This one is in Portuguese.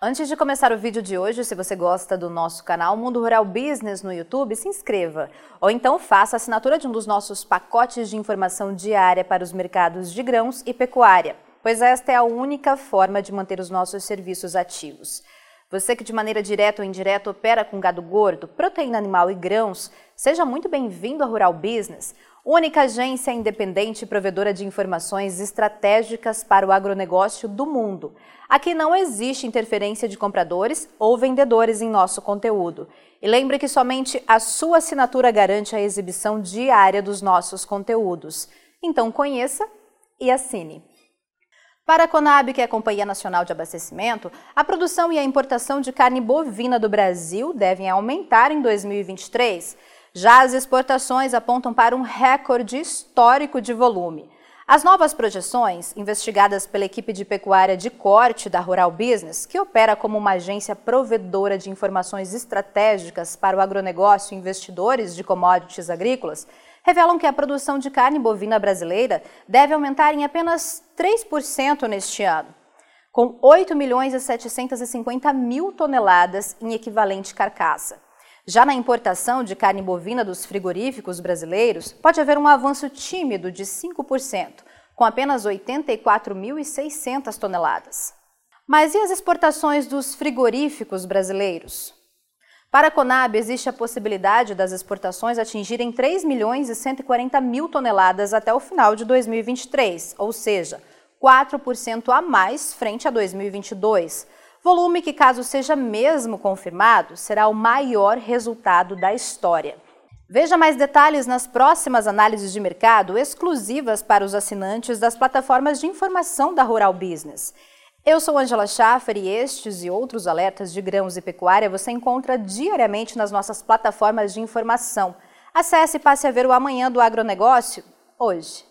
Antes de começar o vídeo de hoje, se você gosta do nosso canal Mundo Rural Business no YouTube, se inscreva. Ou então faça a assinatura de um dos nossos pacotes de informação diária para os mercados de grãos e pecuária, pois esta é a única forma de manter os nossos serviços ativos. Você que de maneira direta ou indireta opera com gado gordo, proteína animal e grãos, seja muito bem-vindo ao Rural Business, única agência independente provedora de informações estratégicas para o agronegócio do mundo. Aqui não existe interferência de compradores ou vendedores em nosso conteúdo. E lembre que somente a sua assinatura garante a exibição diária dos nossos conteúdos. Então conheça e assine. Para a Conab, que é a Companhia Nacional de Abastecimento, a produção e a importação de carne bovina do Brasil devem aumentar em 2023. Já as exportações apontam para um recorde histórico de volume. As novas projeções, investigadas pela equipe de pecuária de corte da Rural Business, que opera como uma agência provedora de informações estratégicas para o agronegócio e investidores de commodities agrícolas, revelam que a produção de carne bovina brasileira deve aumentar em apenas 3% neste ano, com 8 milhões e 750 mil toneladas em equivalente carcaça. Já na importação de carne bovina dos frigoríficos brasileiros, pode haver um avanço tímido de 5%, com apenas 84.600 toneladas. Mas e as exportações dos frigoríficos brasileiros? Para a Conab, existe a possibilidade das exportações atingirem 3 milhões e 140 mil toneladas até o final de 2023, ou seja, 4% a mais frente a 2022 Volume que, caso seja mesmo confirmado, será o maior resultado da história. Veja mais detalhes nas próximas análises de mercado exclusivas para os assinantes das plataformas de informação da Rural Business. Eu sou Angela Schaffer e estes e outros alertas de grãos e pecuária você encontra diariamente nas nossas plataformas de informação. Acesse e passe a ver o Amanhã do Agronegócio hoje.